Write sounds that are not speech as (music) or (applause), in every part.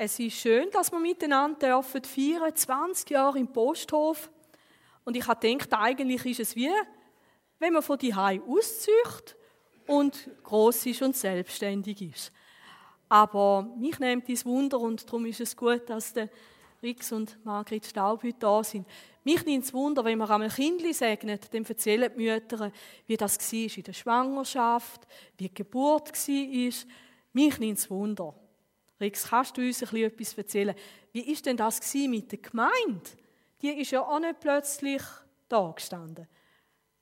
es ist schön, dass wir miteinander dürfen feiern, 20 Jahre im Posthof. Und ich habe gedacht, eigentlich ist es wie, wenn man von die auszieht und groß ist und selbstständig ist. Aber mich nimmt dies Wunder und darum ist es gut, dass Rix und Margrit Staub heute da sind. Mich nimmt es Wunder, wenn man einmal Kindli segnet, dann erzählen die Mütter, wie das war in der Schwangerschaft, wie die Geburt war. Mich nimmt es Wunder. Rix, kannst du uns etwas erzählen? Wie ist denn das mit der Gemeinde? Die ist ja auch nicht plötzlich da gestanden.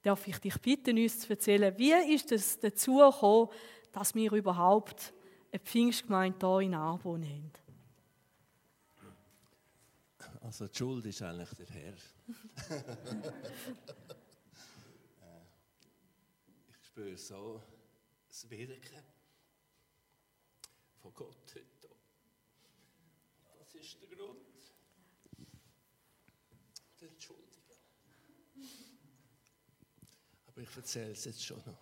Darf ich dich bitten, uns zu erzählen, wie ist es dazu gekommen, dass wir überhaupt eine Pfingstgemeinde hier in Arbon haben? Also die Schuld ist eigentlich der Herr. (laughs) ich spüre so das Wirken von Gott heute. Der Grund. Entschuldigung. Aber ich erzähle es jetzt schon noch.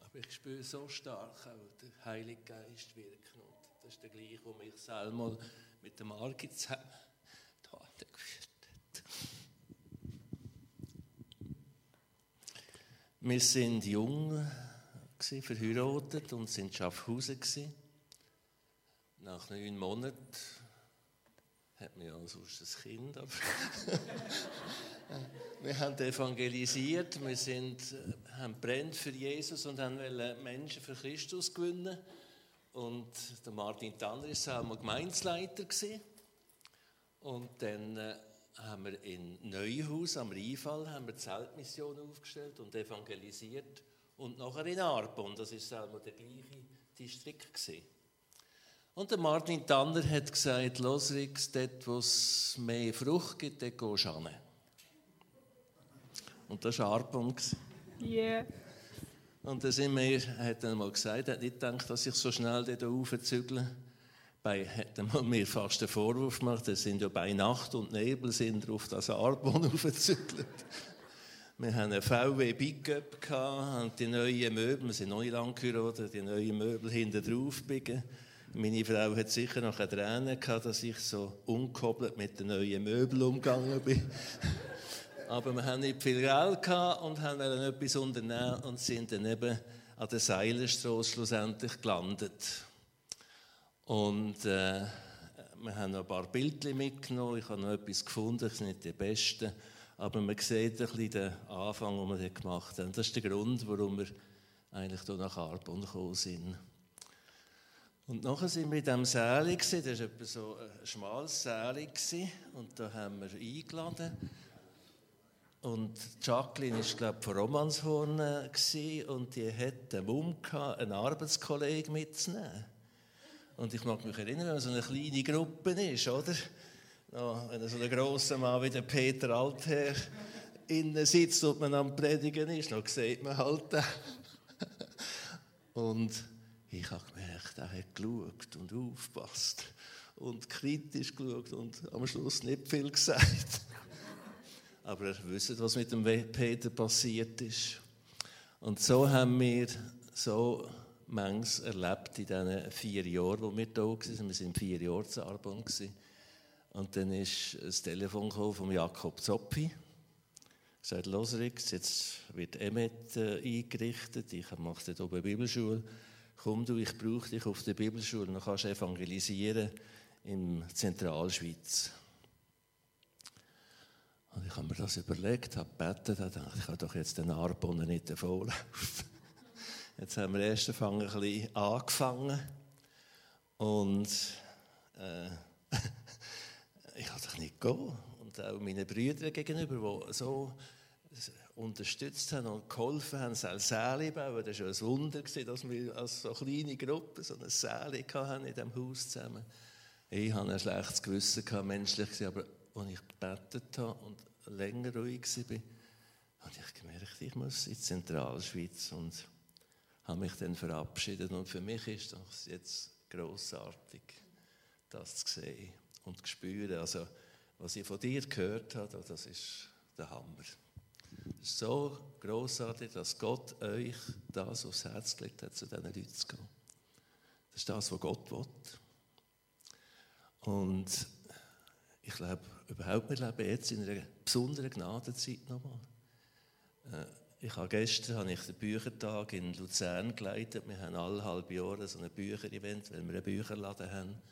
Aber ich spüre so stark auch, der Heilige Geist wirken. Und das ist der gleiche, wo mich selber mit dem Margit zusammen geführt hat. Wir sind jung, verheiratet und sind in Schaffhausen. Nach neun Monaten hat man ja sonst ein Kind. Aber (laughs) wir haben evangelisiert, wir sind, haben brennt für Jesus und haben Menschen für Christus gewinnen. Und der Martin Tanner war auch Gemeindeleiter. Und dann äh, haben wir in Neuhaus am Rheinfall haben wir Zeltmission aufgestellt und evangelisiert. Und nachher in Arbon, das war selber der gleiche Distrikt. Gewesen. Und der Martin Tanner hat gesagt, los Rix, dort wo es mehr Frucht gibt, dort gehst du hin. Und das war Arbon. Yeah. Und dann sind wir, hat er mal gesagt, er hat nicht gedacht, dass ich so schnell dort raufzügle. Bei, hat er mir fast einen Vorwurf gemacht, das sind ja bei Nacht und Nebel sind auf das Arbon raufgezügelt. (laughs) Wir hatten einen VW Pickup und die neuen Möbel, wir sind nicht lang geheiratet, die neuen Möbel hinten drauf biegen. Meine Frau hat sicher noch eine Träne gehabt, dass ich so unkoppelt mit den neuen Möbeln umgegangen bin. (laughs) Aber wir haben nicht viel Geld gehabt und haben etwas unternehmen und sind dann eben an der Seilerstraße schlussendlich gelandet. Und äh, wir haben noch ein paar Bildchen mitgenommen. Ich habe noch etwas gefunden, das ist nicht die besten. Aber man sieht ein bisschen den Anfang, den wir gemacht haben. Das ist der Grund, warum wir eigentlich hier nach Arbon gekommen sind. Und nachher sind wir in diesem Säle, das war etwa so ein schmales Säle, und da haben wir eingeladen. Und Jacqueline war, glaube ich, von Romanshorn und die hatte den Mumm, einen Arbeitskollegen mitzunehmen. Und ich mag mich erinnern, wenn man so eine kleine Gruppe ist, oder? wenn so ein grosser Mann wie der Peter Altherr innen sitzt und man am Predigen ist, dann sieht man halt den. (laughs) Und ich habe gemerkt, er hat geschaut und aufgepasst und kritisch geschaut und am Schluss nicht viel gesagt. (laughs) Aber er wusste, was mit dem Peter passiert ist. Und so haben wir so manches erlebt in diesen vier Jahren, wo wir da waren. Wir waren vier Jahre zu Arbon. Und dann ist ein Telefon von Jakob Zoppi. Er sagt, los Rix, jetzt wird Emmet äh, eingerichtet, ich mache dort oben Bibelschule. Komm du, ich brauche dich auf der Bibelschule, dann kannst du evangelisieren in Zentralschweiz. Und ich habe mir das überlegt, habe gebetet, habe gedacht, ich habe doch jetzt den Arbonne nicht davonlaufen. (laughs) Jetzt haben wir erst ein bisschen angefangen und äh, (laughs) ich konnte doch nicht gehen. Und auch meine Brüder gegenüber, die so unterstützt haben und geholfen haben, ein Säle bauen. Das war ein Wunder, dass wir als so kleine Gruppe so ein Säle in diesem Haus zusammen. Ich hatte ein schlechtes Gewissen, menschlich, aber als ich gebetet habe und länger ruhig war, habe ich gemerkt, ich muss in die Zentralschweiz und habe mich dann verabschiedet. Und für mich ist das jetzt großartig, das zu sehen und zu spüren. Also, was ich von dir gehört habe, das ist der Hammer. So großartig, dass Gott euch das aufs Herz gelegt hat, zu diesen Leuten zu gehen. Das ist das, was Gott will. Und ich glaube, überhaupt, wir leben jetzt in einer besonderen Gnadenzeit nochmal. Äh, ich habe gestern habe ich den Büchertag in Luzern geleitet. Wir haben alle halbe Jahre so ein Bücherevent, weil wir einen Bücherladen haben.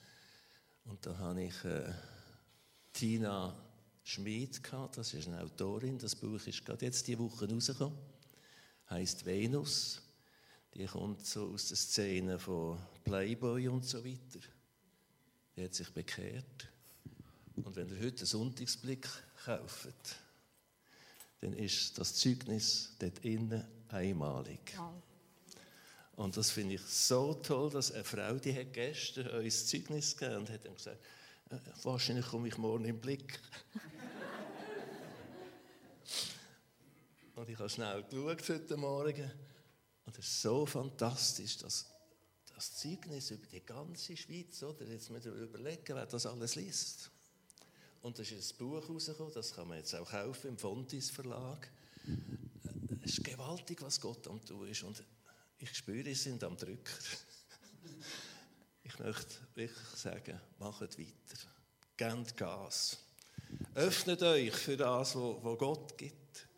Und da habe ich äh, Tina Schmid gehabt, das ist eine Autorin. Das Buch ist gerade jetzt die Woche rausgekommen. Heißt Venus. Die kommt so aus der Szene von Playboy und so weiter. Die hat sich bekehrt. Und wenn ihr heute einen Sonntagsblick kauft, dann ist das Zeugnis dort innen einmalig. Und das finde ich so toll, dass eine Frau, die hat gestern uns Zeugnis gegeben und hat dann gesagt, wahrscheinlich komme ich morgen im Blick. und ich habe schnell geschaut heute Morgen und es ist so fantastisch, dass das Zeugnis über die ganze Schweiz, oder? Jetzt müssen wir überlegen, wer das alles liest. Und da ist ein Buch rausgekommen, das kann man jetzt auch kaufen im Fontis Verlag. Es ist gewaltig, was Gott am tun ist. Und ich spüre, sie sind am Drücker. Ich möchte wirklich sagen, macht weiter. Gebt Gas. Öffnet euch für das, was Gott gibt.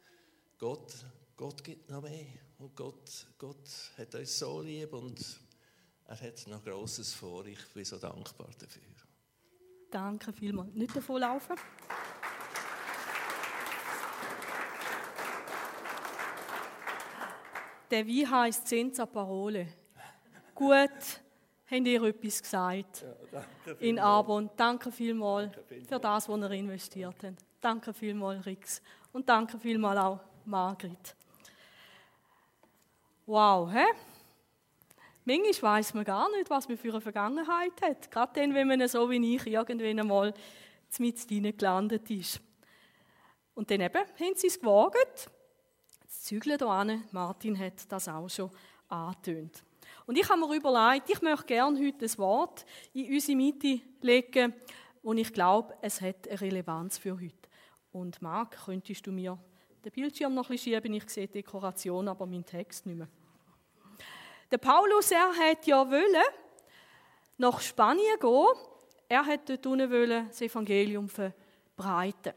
Gott, Gott gibt noch mehr. Und Gott, Gott hat euch so lieb und er hat noch Großes vor. Ich bin so dankbar dafür. Danke vielmals. Nicht davonlaufen. Der Wein heisst Senza Parole. Gut, habt ihr etwas gesagt? Ja, in Arbon. Danke vielmals für das, was ihr investiert habt. Danke vielmals, Rix. Und danke vielmals auch, Margrit. Wow, hä? Manchmal weiß man gar nicht, was man für eine Vergangenheit hat. Gerade dann, wenn man so wie ich irgendwann einmal mit gelandet ist. Und dann eben haben sie es gewagt. Das Zügeln hier Martin hat das auch schon angetönt. Und ich habe mir überlegt, ich möchte gerne heute ein Wort in unsere Mitte legen, und ich glaube, es hat eine Relevanz für heute. Und Marc, könntest du mir den Bildschirm noch ein bisschen schieben? Ich sehe Dekoration, aber meinen Text nicht mehr. Der Paulus, er hat ja wollen nach Spanien gehen. Er hat dort wollen das Evangelium verbreiten.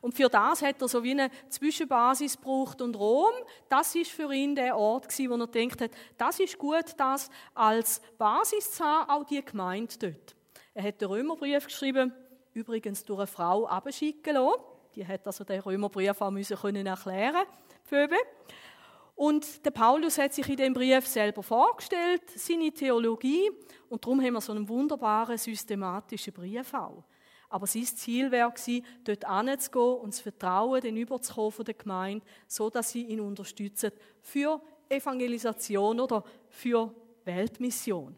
Und für das hat er so wie eine Zwischenbasis gebraucht. Und Rom, das ist für ihn der Ort wo er denkt hat, das ist gut, das als Basis zu haben, auch die Gemeinde dort. Er hat den Römerbrief geschrieben, übrigens durch eine Frau abschicken lassen. Die hat also den Römerbrief auch müssen können erklären, Phoebe. Und der Paulus hat sich in dem Brief selber vorgestellt, seine Theologie, und darum haben wir so einen wunderbaren systematischen Brief auch. Aber sein Ziel wäre dort hinzugehen und das Vertrauen den überzukommen von der Gemeinde, so dass sie ihn unterstützen für Evangelisation oder für Weltmission.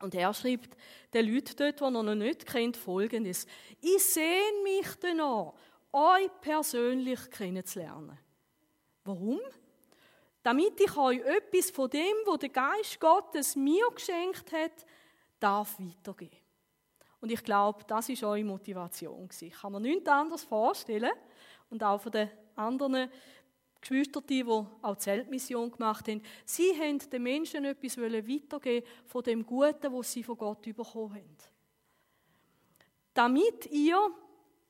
Und er schreibt den Leuten dort, die er noch nicht kennt, folgendes. Ich sehne mich danach, euch persönlich kennenzulernen. Warum? damit ich euch etwas von dem, wo der Geist Gottes mir geschenkt hat, darf weitergeben. Und ich glaube, das ist eure Motivation. Ich kann mir nichts anderes vorstellen. Und auch von den anderen Geschwistern, die auch die Zeltmission gemacht haben, sie haben den Menschen etwas weitergeben von dem Guten, was sie von Gott bekommen haben. Damit ihr,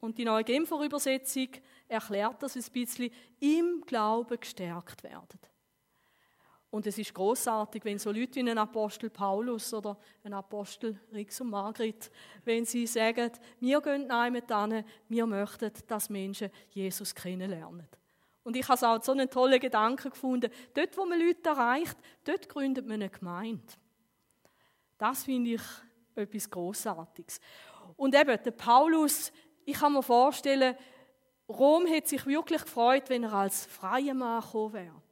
und die neue Genfer Übersetzung erklärt das ein bisschen, im Glauben gestärkt werdet. Und es ist großartig, wenn so Leute wie ein Apostel Paulus oder ein Apostel Rix und Margrit, wenn sie sagen, wir gehen einmal hin, wir möchten, dass Menschen Jesus kennenlernen. Und ich habe auch so einen tollen Gedanken gefunden. Dort, wo man Leute erreicht, dort gründet man eine Gemeinde. Das finde ich etwas Großartiges. Und eben, der Paulus, ich kann mir vorstellen, Rom hätte sich wirklich gefreut, wenn er als freier Mann gekommen wäre.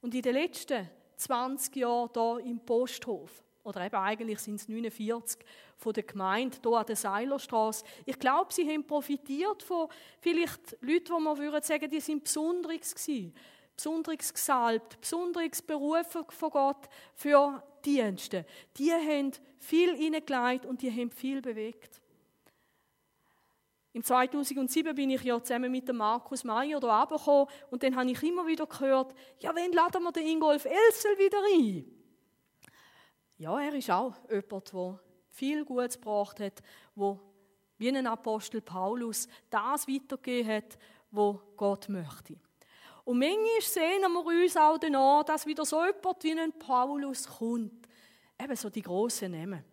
Und in den letzten 20 Jahren hier im Posthof, oder eben eigentlich sind es 49 von der Gemeinde hier an der Seilerstraße. Ich glaube, sie haben profitiert von vielleicht Leuten, die man würde sagen, die sind besonderes gewesen, besonderes gesalbt, besonderes berufen von Gott für Dienste. Die haben viel hineingelegt und die haben viel bewegt. Im 2007 bin ich ja zusammen mit dem Markus Meyer hier runtergekommen und dann habe ich immer wieder gehört, ja, wann laden wir den Ingolf Elsel wieder ein? Ja, er ist auch jemand, der viel Gutes gebracht hat, der wie ein Apostel Paulus das weitergegeben hat, wo Gott möchte. Und manchmal sehen wir uns auch danach, dass wieder so jemand wie ein Paulus kommt. Eben so die grossen Namen.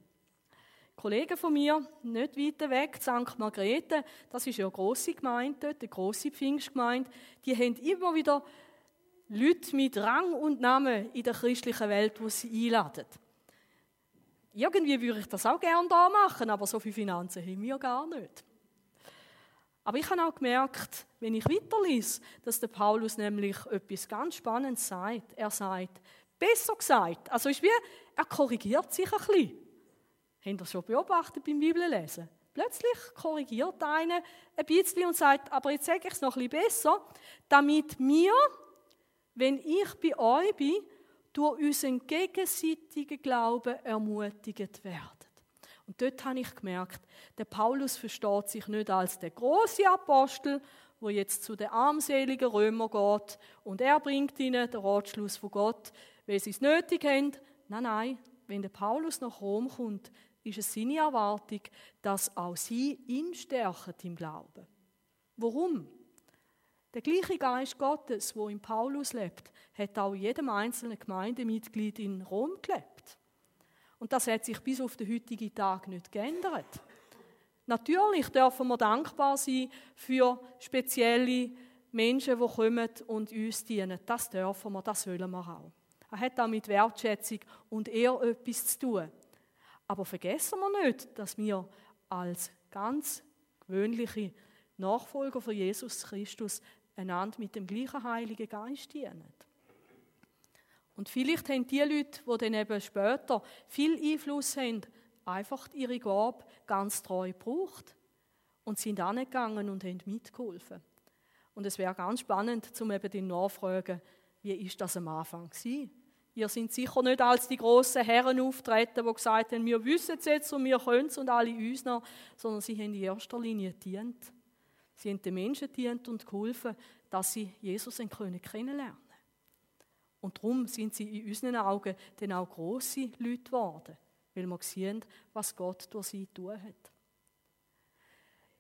Kollegen von mir, nicht weit weg, St. Margrethe, das ist ja eine grosse Gemeinde dort, eine grosse Pfingstgemeinde, die haben immer wieder Leute mit Rang und Namen in der christlichen Welt, die sie einladen. Irgendwie würde ich das auch gerne da machen, aber so viele Finanzen haben wir gar nicht. Aber ich habe auch gemerkt, wenn ich weiterlese, dass der Paulus nämlich etwas ganz Spannendes sagt. Er sagt, besser gesagt, also ist wie, er korrigiert sich ein bisschen. Habt ihr schon beobachtet beim Bibellesen? Plötzlich korrigiert einer ein bisschen und sagt, aber jetzt sage ich es noch ein bisschen besser, damit wir, wenn ich bei euch bin, durch unseren gegenseitigen Glauben ermutigt werden. Und dort habe ich gemerkt, der Paulus versteht sich nicht als der große Apostel, wo jetzt zu den armseligen Römer geht und er bringt ihnen den Ratschluss von Gott, weil sie es nötig haben. Nein, nein, wenn der Paulus nach Rom kommt, ist es seine Erwartung, dass auch sie ihn stärken im Glauben. Warum? Der gleiche Geist Gottes, wo in Paulus lebt, hat auch jedem einzelnen Gemeindemitglied in Rom gelebt. Und das hat sich bis auf den heutigen Tag nicht geändert. Natürlich dürfen wir dankbar sein für spezielle Menschen, die kommen und uns dienen. Das dürfen wir, das wollen wir auch. Er hat auch mit Wertschätzung und eher etwas zu tun. Aber vergessen wir nicht, dass wir als ganz gewöhnliche Nachfolger von Jesus Christus einander mit dem gleichen Heiligen Geist dienen. Und vielleicht haben die Leute, die dann eben später viel Einfluss haben, einfach ihre Gabe ganz treu gebraucht und sind angegangen und haben mitgeholfen. Und es wäre ganz spannend, zum eben den nachfragen, wie ist das am Anfang gewesen? Ihr sind sicher nicht als die großen Herren auftreten, die gesagt haben, wir wissen es jetzt und wir können es und alle uns noch, sondern sie haben in erster Linie dient. Sie haben den Menschen dient und geholfen, dass sie Jesus kennenlernen können. Und darum sind sie in unseren Augen dann auch grosse Leute geworden, weil wir sehen, was Gott durch sie tun hat.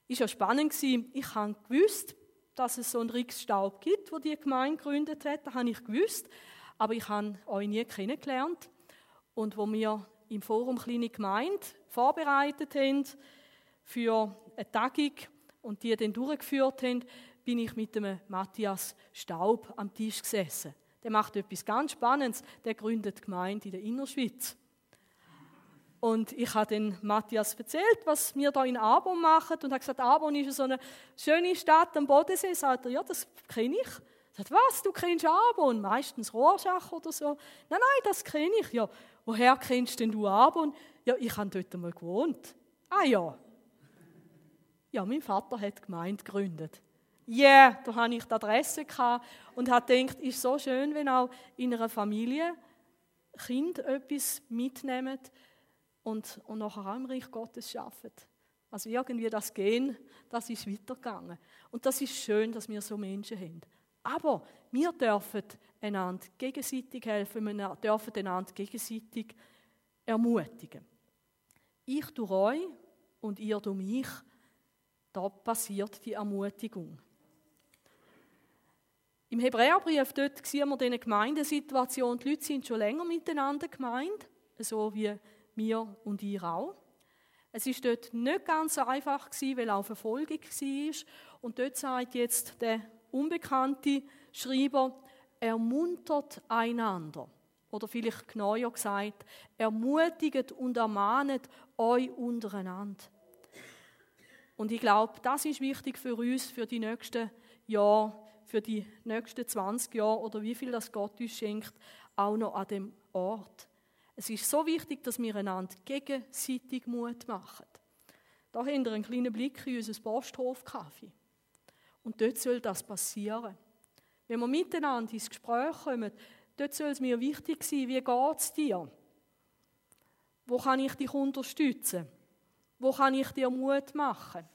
Ist ja spannend gewesen. Ich habe gewusst, dass es so einen Rixstaub gibt, wo die Gemeinde gegründet hat. Das habe ich gewusst aber ich habe euch nie kennengelernt. Und wo wir im Forum Kleine Gemeinde vorbereitet haben für eine Tagung und die dann durchgeführt haben, bin ich mit dem Matthias Staub am Tisch gesessen. Der macht etwas ganz Spannendes. Der gründet Gemeinde in der Innerschweiz. Und ich habe den Matthias erzählt, was wir da in Arbon machen. Und er hat gesagt, Arbon ist so eine schöne Stadt am Bodensee. Sagt er, ja, das kenne ich. Sagt, was, du kennst Arbon? Meistens Rorschach oder so. Nein, nein, das kenne ich ja. Woher kennst denn du Arbon? Ja, ich habe dort einmal gewohnt. Ah ja. Ja, mein Vater hat Gemeinde gegründet. Ja, yeah, da hatte ich die Adresse und habe gedacht, ist so schön, wenn auch in einer Familie Kind etwas mitnehmen und, und nachher auch im Reich Gottes arbeiten. Also irgendwie das Gehen, das ist weitergegangen. Und das ist schön, dass wir so Menschen haben. Aber wir dürfen einander gegenseitig helfen, wir dürfen einander gegenseitig ermutigen. Ich durch euch und ihr durch mich, da passiert die Ermutigung. Im Hebräerbrief dort sehen wir diese Gemeindesituation. Die Leute sind schon länger miteinander gemeint, so wie wir und ihr auch. Es ist dort nicht ganz einfach weil auch Verfolgung war. Und dort sagt jetzt der unbekannte Schreiber, ermuntert einander. Oder vielleicht genauer gesagt, ermutigt und ermahnet euch untereinander. Und ich glaube, das ist wichtig für uns, für die nächsten Jahre, für die nächsten 20 Jahre oder wie viel das Gott uns schenkt, auch noch an dem Ort. Es ist so wichtig, dass wir einander gegenseitig Mut machen. Da haben wir einen kleinen Blick in unser Posthof-Kaffee. Und dort soll das passieren. Wenn wir miteinander ins Gespräch kommen, dort soll es mir wichtig sein, wie geht es dir? Wo kann ich dich unterstützen? Wo kann ich dir Mut machen?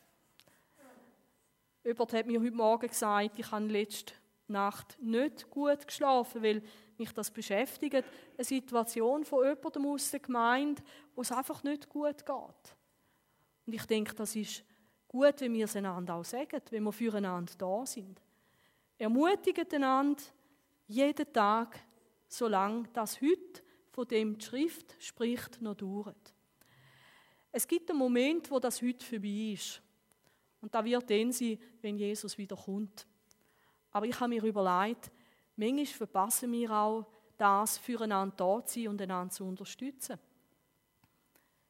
Jemand hat mir heute Morgen gesagt, ich habe letzte Nacht nicht gut geschlafen, weil mich das beschäftigt. Eine Situation von jemandem aus der Gemeinde, wo es einfach nicht gut geht. Und ich denke, das ist Gut, wenn wir es einander auch sagen, wenn wir füreinander da sind. Ermutigen einander jeden Tag, solange das heute von dem die Schrift spricht, noch dauert. Es gibt einen Moment, wo das heute vorbei ist. Und da wird dann sein, wenn Jesus wieder kommt. Aber ich habe mir überlegt, manchmal verpassen wir auch das, füreinander da zu sein und einander zu unterstützen.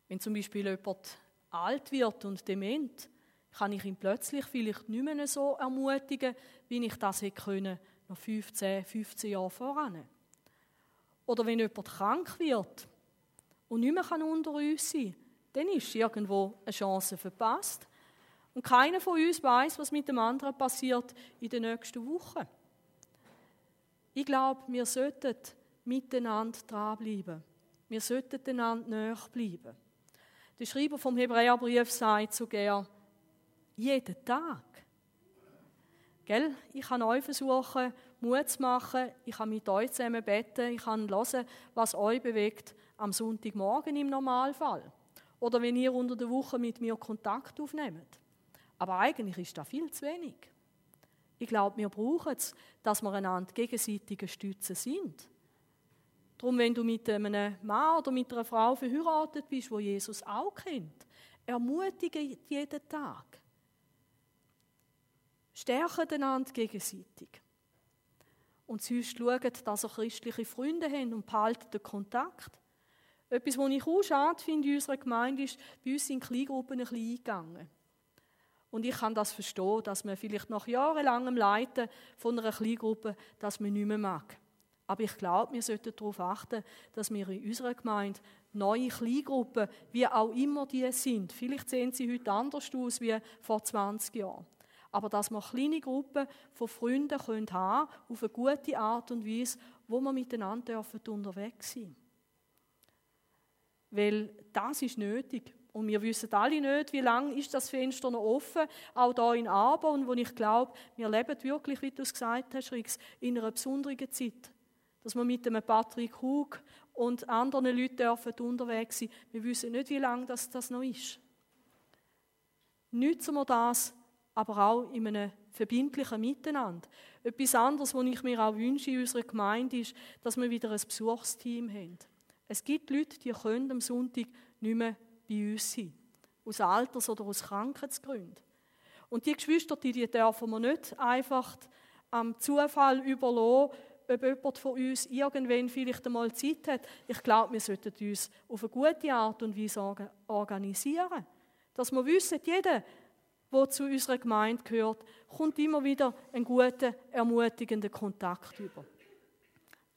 Wenn zum Beispiel jemand alt wird und dement, kann ich ihn plötzlich vielleicht nicht mehr so ermutigen, wie ich das hätte können, noch 15, 15 Jahre voran. Oder wenn jemand krank wird und nicht mehr unter uns sein kann, dann ist irgendwo eine Chance verpasst. Und keiner von uns weiß, was mit dem anderen passiert in den nächsten Wochen. Ich glaube, wir sollten miteinander dranbleiben. Wir sollten einander näher bleiben. Der Schreiber vom Hebräerbrief sagt sogar, jeden Tag. Gell? Ich kann euch versuchen, Mut zu machen. Ich kann mit euch zusammen beten. Ich kann hören, was euch bewegt am Sonntagmorgen im Normalfall. Oder wenn ihr unter der Woche mit mir Kontakt aufnehmt. Aber eigentlich ist das viel zu wenig. Ich glaube, wir brauchen es, dass wir einander gegenseitige Stützen sind. Darum, wenn du mit einem Mann oder mit einer Frau verheiratet bist, wo Jesus auch kennt, ermutige jeden Tag. Stärken einander gegenseitig. Und sonst schauen, dass ihr christliche Freunde haben und behalten den Kontakt. Etwas, was ich auch schade finde in unserer Gemeinde, ist, bei uns sind Kleingruppen ein bisschen eingegangen. Und ich kann das verstehen, dass man vielleicht nach jahrelangem Leiten von einer Kleingruppe das man nicht mehr mag. Aber ich glaube, wir sollten darauf achten, dass wir in unserer Gemeinde neue Kleingruppen, wie auch immer die sind, vielleicht sehen sie heute anders aus wie vor 20 Jahren, aber dass wir kleine Gruppen von Freunden haben können auf eine gute Art und Weise, wo wir miteinander dürfen unterwegs sein Weil das ist nötig. Und wir wissen alle nicht, wie lange ist das Fenster noch offen, auch da in Arbon, wo ich glaube, wir leben wirklich, wie du es gesagt hast, Rix, in einer besonderen Zeit. Dass wir mit dem Patrick Hug und anderen Leuten dürfen unterwegs sein. Wir wissen nicht, wie lange das, das noch ist. Nützen wir das, aber auch in einem verbindlichen Miteinander. Etwas anderes, was ich mir auch wünsche in unserer Gemeinde, ist, dass wir wieder ein Besuchsteam haben. Es gibt Leute, die können am Sonntag nicht mehr bei uns sein. Aus Alters- oder aus Krankheitsgründen. Und die Geschwister, die, die dürfen wir nicht einfach am Zufall überlassen, ob jemand von uns irgendwann vielleicht einmal Zeit hat. Ich glaube, wir sollten uns auf eine gute Art und Weise organisieren. Dass wir wissen, jeder, der zu unserer Gemeinde gehört, kommt immer wieder einen guten, ermutigenden Kontakt über.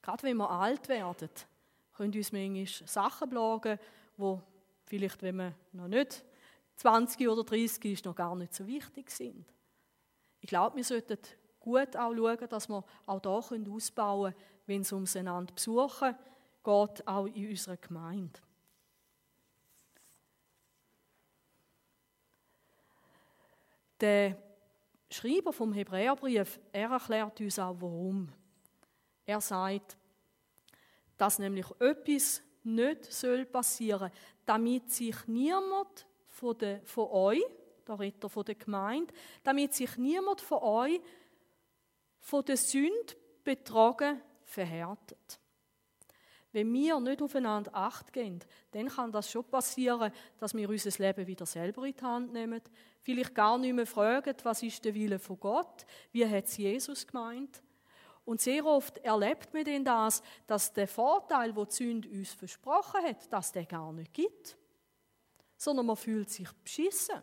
Gerade wenn wir alt werden, können uns manchmal Sachen plagen, die vielleicht, wenn man noch nicht 20 oder 30 ist, noch gar nicht so wichtig sind. Ich glaube, wir sollten gut auch schauen, dass wir auch da ausbauen können, wenn es ums einander besuchen geht, auch in unserer Gemeinde. Der Schreiber vom Hebräerbrief, er erklärt uns auch, warum. Er sagt, dass nämlich etwas nicht soll passieren damit sich niemand von, der, von euch, der Ritter von der Gemeinde, damit sich niemand von euch von der Sünde betrogen verhärtet. Wenn wir nicht aufeinander Acht geben, dann kann das schon passieren, dass wir unser Leben wieder selber in die Hand nehmen. Vielleicht gar nicht mehr fragen, was ist der Wille von Gott? Wie hat es Jesus gemeint? Und sehr oft erlebt man denn das, dass der Vorteil, den die Sünde uns versprochen hat, dass der gar nicht gibt. Sondern man fühlt sich beschissen.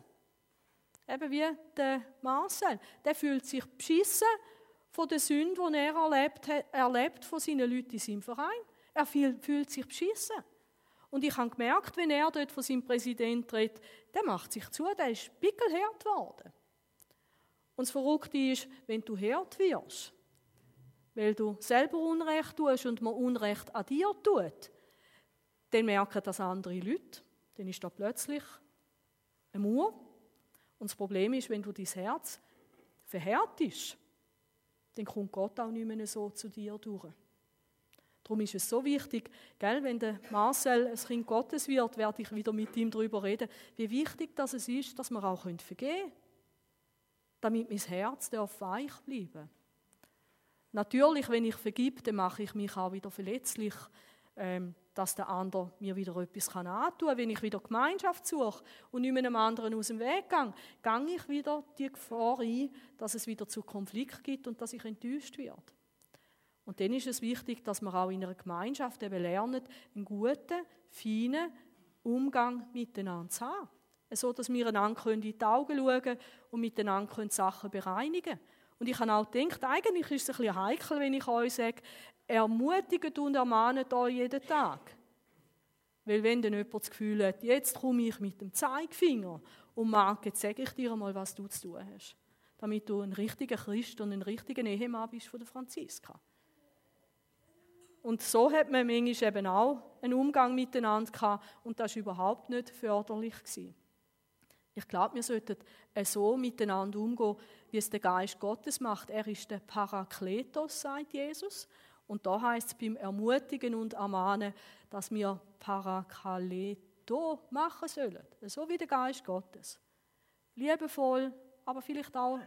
Eben wie der Marcel. Der fühlt sich beschissen von der Sünde, die er erlebt, erlebt von seinen Leuten in seinem Verein. Er fühlt sich beschissen. Und ich habe gemerkt, wenn er dort von seinem Präsident redet, der macht sich zu, der ist pickelhart geworden. Und das Verrückte ist, wenn du hart wirst, weil du selber Unrecht tust und man Unrecht an dir tut, dann merken das andere Leute. Dann ist da plötzlich ein Mauer. Und das Problem ist, wenn du dein Herz verhärtest, dann kommt Gott auch nicht mehr so zu dir durch. Darum ist es so wichtig, gell, wenn der Marcel ein Kind Gottes wird, werde ich wieder mit ihm darüber reden, wie wichtig das es ist, dass wir auch vergeben können. Damit mein Herz darf weich bleiben Natürlich, wenn ich vergib, dann mache ich mich auch wieder verletzlich, ähm, dass der andere mir wieder etwas kann antun kann. Wenn ich wieder Gemeinschaft suche und nicht einem anderen aus dem Weg gehe, gehe ich wieder die Gefahr ein, dass es wieder zu Konflikt gibt und dass ich enttäuscht werde. Und dann ist es wichtig, dass wir auch in einer Gemeinschaft eben lernen, einen guten, feinen Umgang miteinander zu haben. So, dass wir einander in die Augen schauen können und miteinander Sachen bereinigen können. Und ich habe auch gedacht, eigentlich ist es ein bisschen heikel, wenn ich euch sage, ermutigt und ermahnt euch jeden Tag. Weil wenn dann jemand das Gefühl hat, jetzt komme ich mit dem Zeigefinger und Marc, jetzt sage ich dir mal, was du zu tun hast. Damit du ein richtiger Christ und ein richtiger Ehemann bist von der Franziska. Und so hat man manchmal eben auch einen Umgang miteinander gehabt und das war überhaupt nicht förderlich. Gewesen. Ich glaube, wir sollten so miteinander umgehen, wie es der Geist Gottes macht. Er ist der Parakletos, sagt Jesus. Und da heißt es beim Ermutigen und Ermahnen, dass wir Parakleto machen sollen. So wie der Geist Gottes. Liebevoll, aber vielleicht auch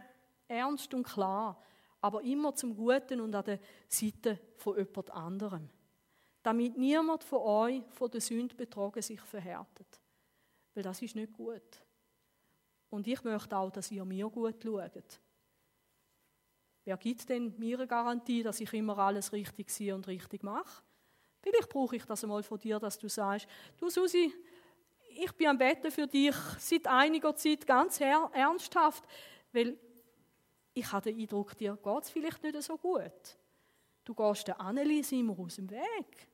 ernst und klar aber immer zum Guten und an der Seite von jemand anderem. Damit niemand von euch von der Sünde betrogen sich verhärtet. Weil das ist nicht gut. Und ich möchte auch, dass ihr mir gut schaut. Wer gibt denn mir eine Garantie, dass ich immer alles richtig sehe und richtig mache? Vielleicht brauche ich das einmal von dir, dass du sagst, du Susi, ich bin am Betten für dich seit einiger Zeit ganz ernsthaft, weil ich habe den Eindruck, dir geht es vielleicht nicht so gut. Du gehst der Annelies immer aus dem Weg.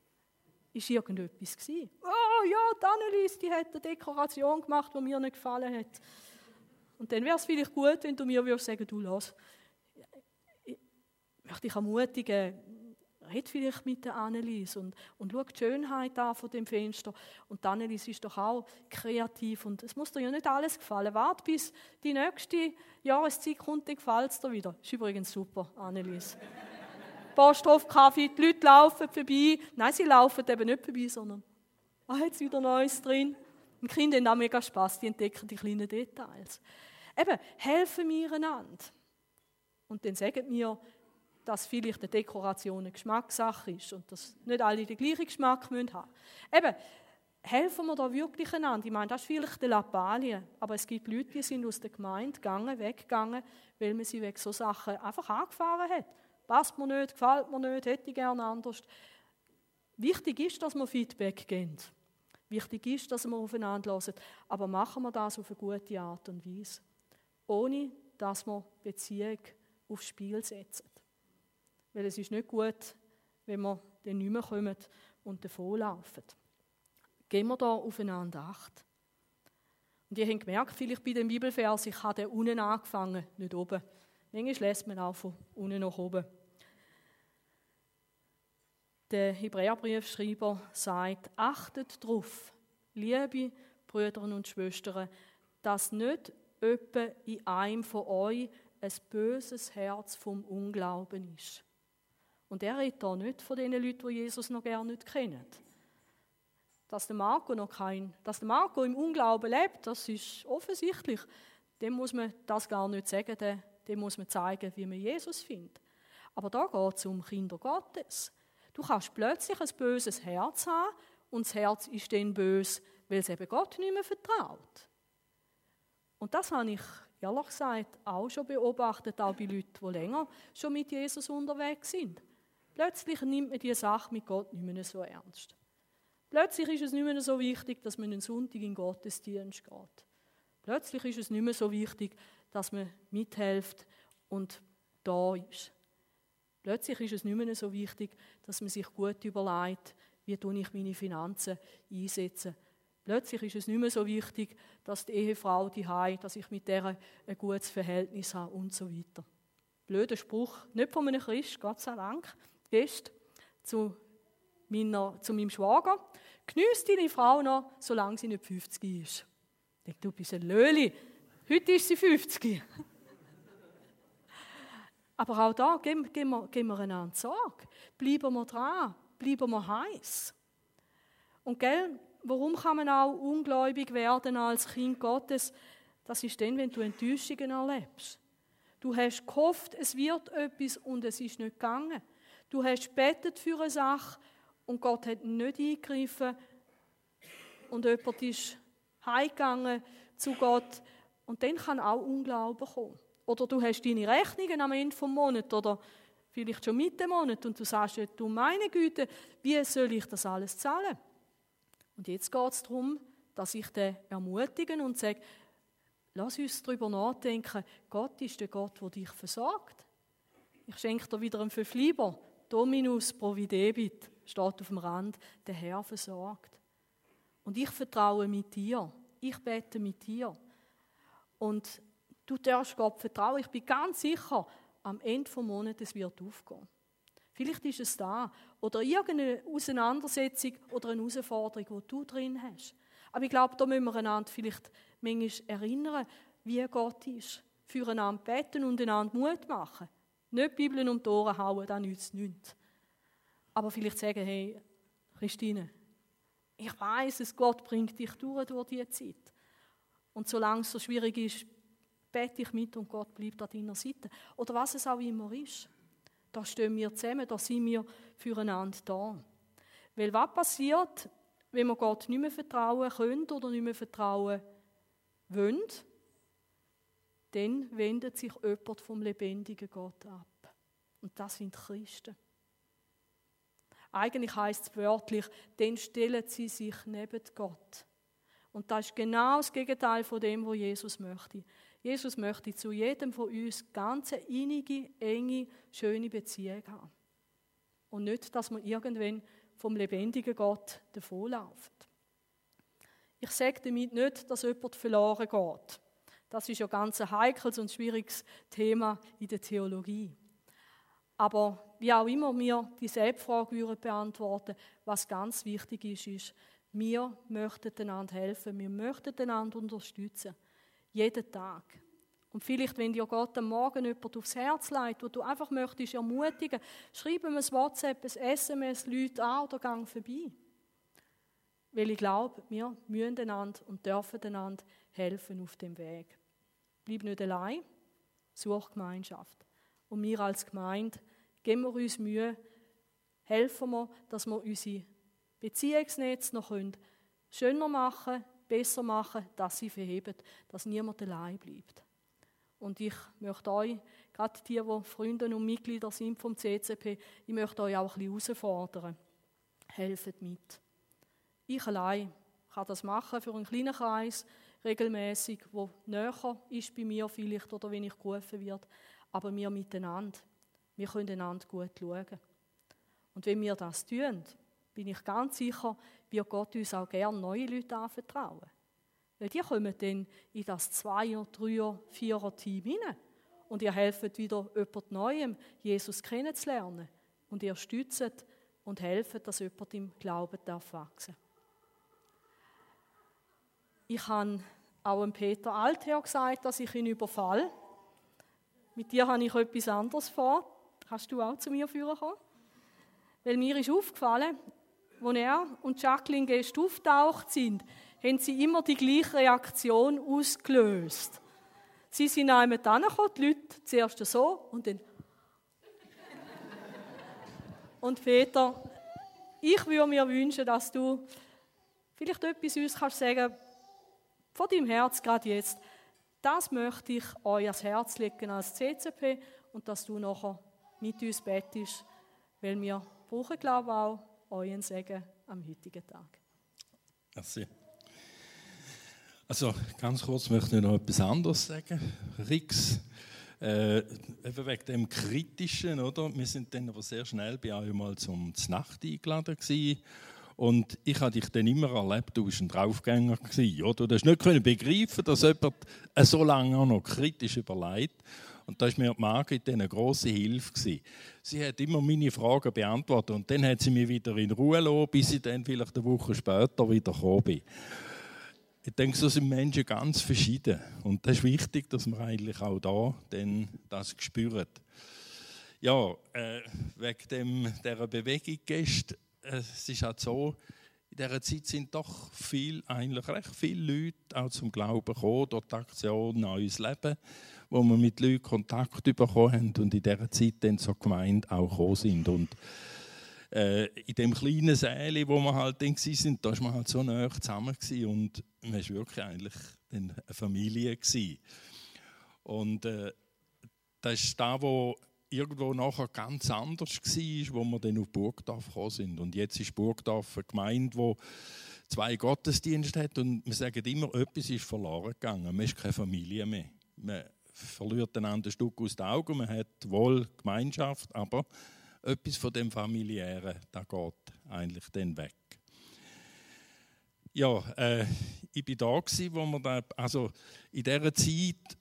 Ist irgendetwas gewesen? Oh ja, die Annelies, die hat eine Dekoration gemacht, die mir nicht gefallen hat. Und dann wäre es vielleicht gut, wenn du mir würdest sagen, du lass, ich möchte dich ermutigen, red vielleicht mit der Annelies und, und schau die Schönheit an von dem Fenster. Und die Annelies ist doch auch kreativ und es muss dir ja nicht alles gefallen. Warte, bis die nächste Jahreszeit kommt, dann gefällt es dir wieder. Ist übrigens super, Annelies. Posthof, Kaffee, die Leute laufen vorbei. Nein, sie laufen eben nicht vorbei, sondern ah, jetzt wieder Neues drin. Die Kinder haben auch mega Spass, die entdecken die kleinen Details. Eben, helfen wir einander. Und dann sagen wir, dass vielleicht eine Dekoration eine Geschmackssache ist und dass nicht alle den gleichen Geschmack haben müssen. Eben, helfen wir da wirklich einander? Ich meine, das ist vielleicht eine Lappalie, aber es gibt Leute, die sind aus der Gemeinde gegangen, weggegangen, weil man sie wegen so Sachen einfach angefahren hat. Passt mir nicht, gefällt mir nicht, hätte ich gerne anders. Wichtig ist, dass wir Feedback geben. Wichtig ist, dass wir aufeinander hören. Aber machen wir das auf eine gute Art und Weise. Ohne, dass wir Beziehung aufs Spiel setzen. Weil es ist nicht gut, wenn wir dann nicht mehr kommen und davonlaufen. Gehen wir da aufeinander Acht. Und ihr habt gemerkt, vielleicht bei dem Bibelvers, ich habe unten angefangen, nicht oben. Manchmal lässt man auch von unten nach oben. Der Hebräerbriefschreiber sagt, achtet darauf, liebe Brüder und Schwestern, dass nicht öppe in einem von euch ein böses Herz vom Unglauben ist. Und er redet hier nicht von den Leuten, die Jesus noch gerne nicht kennen. Dass der Marco noch kein, dass der Marco im Unglauben lebt, das ist offensichtlich. Dem muss man das gar nicht sagen, dem, dem muss man zeigen, wie man Jesus findet. Aber da geht es um Kinder Gottes. Du kannst plötzlich ein böses Herz haben und das Herz ist dann böse, weil es eben Gott nicht mehr vertraut. Und das habe ich ehrlich gesagt auch schon beobachtet, auch bei Leuten, die länger schon mit Jesus unterwegs sind. Plötzlich nimmt man diese Sache mit Gott nicht mehr so ernst. Plötzlich ist es nicht mehr so wichtig, dass man einen Sonntag in Gottesdienst geht. Plötzlich ist es nicht mehr so wichtig, dass man mithilft und da ist. Plötzlich ist es nicht mehr so wichtig, dass man sich gut überlegt, wie ich meine Finanzen einsetze. Plötzlich ist es nicht mehr so wichtig, dass die Ehefrau die dass ich mit der ein gutes Verhältnis habe und so weiter. Blöder Spruch, nicht von einem Christ, Gott sei Dank. Gäste zu, meiner, zu meinem Schwager. Geniess deine Frau noch, solange sie nicht 50 ist. Ich denke, du bist ein Löli. Heute ist sie 50. (laughs) Aber auch da geben, geben, wir, geben wir einander Sorge. Bleiben wir dran. bleiben wir heiß. Und gell, warum kann man auch ungläubig werden als Kind Gottes? Das ist dann, wenn du Enttäuschungen erlebst. Du hast gehofft, es wird etwas und es ist nicht gegangen. Du hast betet für eine Sache und Gott hat nicht eingegriffen und jemand ist heimgegangen zu Gott und dann kann auch Unglauben kommen. Oder du hast deine Rechnungen am Ende des Monats oder vielleicht schon Mitte Monat und du sagst, du meine Güte, wie soll ich das alles zahlen? Und jetzt geht es darum, dass ich den ermutigen und sage, lass uns darüber nachdenken, Gott ist der Gott, der dich versorgt. Ich schenke dir wieder einen fünf lieber. Dominus providebit steht auf dem Rand, der Herr versorgt. Und ich vertraue mit dir. Ich bete mit dir. Und du darfst Gott vertrauen. Ich bin ganz sicher, am Ende des Monats wird aufgehen. Vielleicht ist es da. Oder irgendeine Auseinandersetzung oder eine Herausforderung, die du drin hast. Aber ich glaube, da müssen wir einander vielleicht manchmal erinnern, wie Gott ist. Füreinander beten und einander Mut machen. Nicht Bibeln um die Ohren hauen, das nützt nichts. Aber vielleicht sagen, hey, Christine, ich weiß es, Gott bringt dich durch, durch diese Zeit. Und solange es so schwierig ist, bete ich mit und Gott bleibt an deiner Seite. Oder was es auch immer ist. Da stehen wir zusammen, da sind wir füreinander da. Weil was passiert, wenn wir Gott nicht mehr vertrauen können oder nicht mehr vertrauen wollen? Dann wendet sich jemand vom lebendigen Gott ab. Und das sind Christen. Eigentlich heißt es wörtlich, dann stellen sie sich neben Gott. Und das ist genau das Gegenteil von dem, was Jesus möchte. Jesus möchte zu jedem von uns ganz innige, enge, schöne Beziehung haben. Und nicht, dass man irgendwann vom lebendigen Gott davonläuft. Ich sage damit nicht, dass jemand verloren geht. Das ist ja ganz ein heikles und schwieriges Thema in der Theologie. Aber wie auch immer wir die Selbstfrage beantworten, was ganz wichtig ist, ist, wir möchten einander helfen, wir möchten einander unterstützen. Jeden Tag. Und vielleicht, wenn dir Gott am Morgen jemand aufs Herz legt, wo du einfach möchtest ermutigen, schreib ihm ein WhatsApp, ein SMS, Leute an oder gang vorbei. Weil ich glaube, wir müssen einander und dürfen einander helfen auf dem Weg. Bleib nicht allein, such Gemeinschaft. Und wir als Gemeinde geben wir uns Mühe, helfen wir, dass wir unsere Beziehungsnetze noch schöner machen besser machen, dass sie verheben, dass niemand allein bleibt. Und ich möchte euch, gerade die, die Freunde und Mitglieder sind vom CCP, ich möchte euch auch ein bisschen herausfordern. Helfet mit. Ich allein kann das machen für einen kleinen Kreis, regelmäßig, wo näher ist bei mir vielleicht oder wenn ich gerufen wird, aber wir miteinander, wir können einander gut schauen. Und wenn wir das tun, bin ich ganz sicher, wird Gott uns auch gerne neue Leute anvertrauen. Weil die kommen dann in das Zweier-, Dreier-, Vierer-Team hinein. Und ihr helft wieder jemand Neuem, Jesus kennenzulernen. Und ihr stützt und helft, dass jemand im Glauben darf wachsen Ich habe auch dem Peter Altherr gesagt, dass ich ihn überfall. Mit dir habe ich etwas anderes vor. Kannst du auch zu mir führen kommen? Weil mir ist aufgefallen, als er und Jacqueline Gest auftaucht sind, haben sie immer die gleiche Reaktion ausgelöst. Sie sind einmal angekommen, die Leute zuerst so und dann. (laughs) Und Peter, ich würde mir wünschen, dass du vielleicht etwas uns kannst sagen von deinem Herz gerade jetzt. Das möchte ich euch ans Herz legen als CCP und dass du nachher mit uns bettest, weil wir brauchen, glaube ich, auch euren Segen am heutigen Tag. Merci. Also ganz kurz möchte ich noch etwas anderes sagen. Rix, äh, eben wegen dem Kritischen, oder? Wir sind dann aber sehr schnell bei euch mal zum Znacht eingeladen gewesen. Und ich habe dich dann immer erlebt, du warst ein Draufgänger gewesen, oder? Du hast nicht begreifen, dass jemand so lange noch kritisch überlegt. Und da ist mir Margit eine große Hilfe gewesen. Sie hat immer meine Fragen beantwortet und dann hat sie mich wieder in Ruhe gelassen, bis ich dann vielleicht eine Woche später wieder gekommen bin. Ich denke, so sind Menschen ganz verschieden. Und das ist wichtig, dass man eigentlich auch da dann das spürt. Ja, äh, wegen dem, dieser Bewegung gestern es ist halt so, in dieser Zeit sind doch viel, eigentlich recht viele Leute auch zum Glauben gekommen, durch die Aktion Neues Leben, wo wir mit Leuten Kontakt bekommen haben und in dieser Zeit dann zur Gemeinde auch gekommen sind. Und äh, in dem kleinen Säle, wo wir halt dann sind, da war man halt so nah zusammen und man war wirklich eigentlich eine Familie. Gewesen. Und äh, das ist da, wo irgendwo nachher ganz anders war, wo wir dann auf Burgdorf gekommen sind. Und jetzt ist Burgdorf eine Gemeinde, die zwei Gottesdienste hat und wir sagen immer, etwas ist verloren gegangen. Man ist keine Familie mehr. Man verliert einander ein Stück aus den Augen, man hat wohl Gemeinschaft, aber etwas von dem Familiären, da geht eigentlich dann weg. Ja, äh, ich war da gewesen, wo wir da, also in dieser Zeit,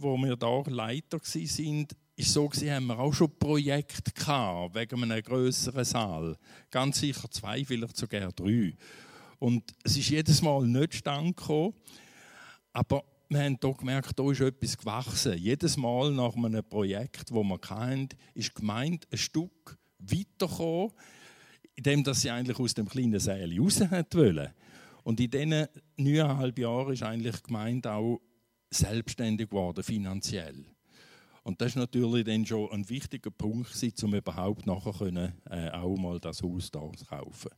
wo wir da Leiter waren, ist so gewesen, haben wir auch schon Projekte gehabt, wegen einem größeren Saal. Ganz sicher zwei, vielleicht sogar drei. Und es ist jedes Mal nicht stand aber wir haben hier gemerkt, da ist etwas gewachsen. Jedes Mal nach einem Projekt, das wir hatten, ist gemeint ein Stück weitergekommen, indem sie eigentlich aus dem kleinen Saal raus wollen. Und in diesen neuneinhalb Jahren ist eigentlich die Gemeinde auch selbstständig geworden, finanziell. Und das ist natürlich dann schon ein wichtiger Punkt, um überhaupt nachher können, äh, auch mal das Haus da kaufen.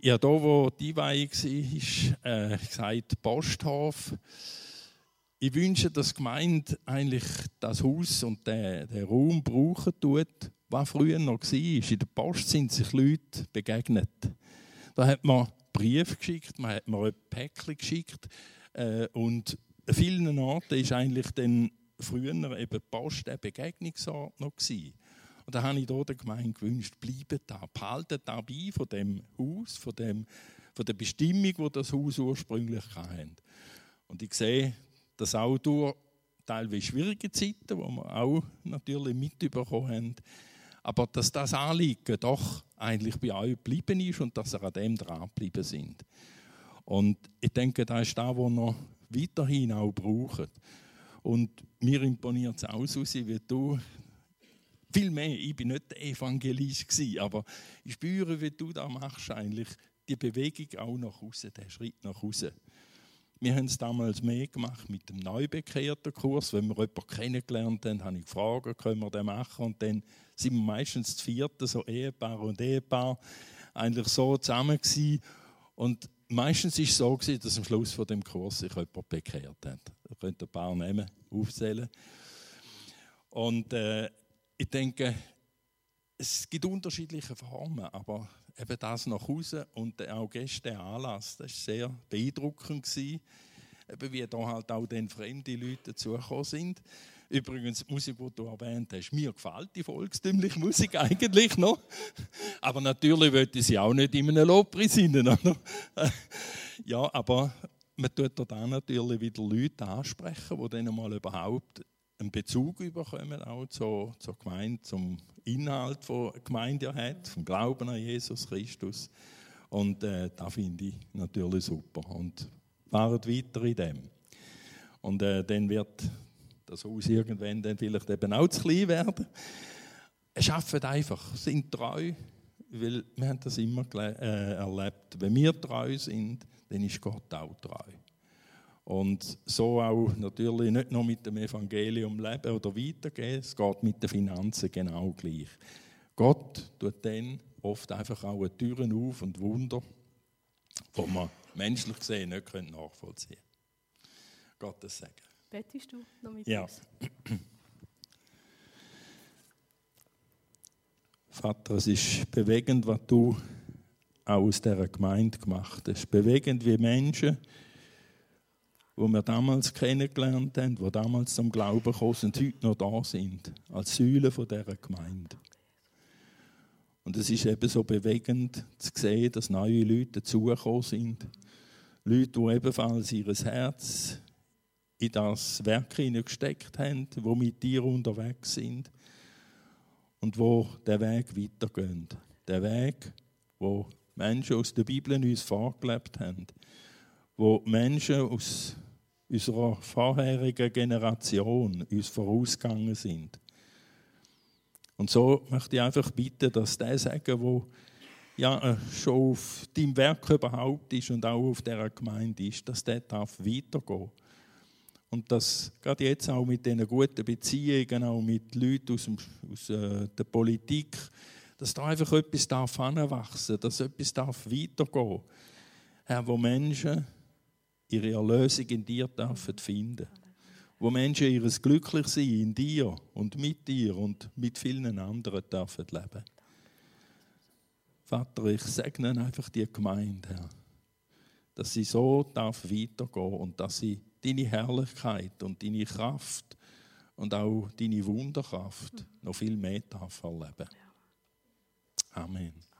Ja, da wo die Weihung war, äh, gesagt Posthof. Ich wünsche, dass die Gemeinde eigentlich das Haus und den, den Raum brauchen tut, was früher noch war. In der Post sind sich Leute begegnet. Da hat man Briefe geschickt, man hat mir ein Päckchen geschickt äh, und vielen Orten ist eigentlich dann früher eben eine Begegnungsort noch gewesen. Und da habe ich der Gemeinde gewünscht, bleibt da, behaltet da bei von dem Haus, von, dem, von der Bestimmung, die das Haus ursprünglich hatte. Und ich sehe, dass auch durch teilweise schwierige Zeiten, die wir auch natürlich mitbekommen haben, aber dass das Anliegen doch eigentlich bei euch geblieben ist und dass ihr an dem dran geblieben sind. Und ich denke, das ist das, was wir weiterhin auch brauchen. Und mir imponiert es auch, Susi, wie du viel mehr. Ich bin nicht der Evangelist gewesen, aber ich spüre, wie du da machst eigentlich die Bewegung auch nach außen, der Schritt nach außen. Wir haben es damals mehr gemacht mit dem neubekehrten Kurs. Wenn wir jemanden kennengelernt haben, habe ich gefragt, können wir den machen? Und dann sind wir meistens zu vierten, so Ehepaar und Ehepaar, eigentlich so zusammen gewesen. Und meistens war es so, gewesen, dass am Schluss dem Kurs sich jemand bekehrt hat. Ihr könnt ein paar Namen aufzählen. Und äh, ich denke, es gibt unterschiedliche Formen, aber eben das nach Hause und auch gestern Anlass, das war sehr beeindruckend gewesen, eben wie da halt auch dann fremde Leute dazugekommen sind. Übrigens, die Musik, die du erwähnt hast, mir gefällt die volkstümliche Musik (laughs) eigentlich noch. Aber natürlich wollte sie auch nicht in einem Lobpreis singen. (laughs) Ja, aber man tut da natürlich wieder Leute ansprechen, die dann mal überhaupt einen Bezug bekommen, auch zur, zur Gemeinde, zum Inhalt der Gemeinde hat, vom Glauben an Jesus Christus. Und äh, das finde ich natürlich super. Und fahren weiter in dem. Und äh, dann wird das Haus irgendwann dann vielleicht eben auch zu klein werden. Es schafft einfach, sind treu, weil wir haben das immer äh, erlebt. Wenn wir treu sind, dann ist Gott auch treu. Und so auch natürlich nicht nur mit dem Evangelium leben oder weitergehen, es geht mit den Finanzen genau gleich. Gott tut dann oft einfach auch Türen auf und Wunder, die man menschlich gesehen nicht nachvollziehen können. Gottes Segen. Bettest du noch mit ja. uns? (clears throat) Vater, es ist bewegend, was du auch aus dieser Gemeinde gemacht hast. Bewegend wie Menschen, wo wir damals kennengelernt haben, die damals zum Glauben gekommen sind, heute noch da sind, als Säule dieser Gemeinde. Und es ist eben so bewegend zu sehen, dass neue Leute dazugekommen sind. Leute, die ebenfalls ihr Herz in das Werk hineingesteckt haben, die mit dir unterwegs sind und wo der Weg weitergehen. Der Weg, wo Menschen aus der Bibel uns vorgelebt haben, wo Menschen aus unserer vorherigen Generation uns vorausgegangen sind. Und so möchte ich einfach bitten, dass der sagen, wo ja äh, schon auf deinem Werk überhaupt ist und auch auf dieser Gemeinde ist, dass der darf weitergehen. Und dass gerade jetzt auch mit diesen guten Beziehungen, auch mit Leuten aus, dem, aus äh, der Politik, dass da einfach etwas darf anwachsen, dass etwas darf weitergehen. Herr, wo Menschen ihre Erlösung in dir dürfen finden. Wo Menschen ihres Glücklichsein in dir und mit dir und mit vielen anderen dürfen leben. Vater, ich segne einfach die Gemeinde, Herr, dass sie so darf weitergehen und dass sie deine Herrlichkeit und deine Kraft und auch deine Wunderkraft noch viel mehr darf erleben. Amen.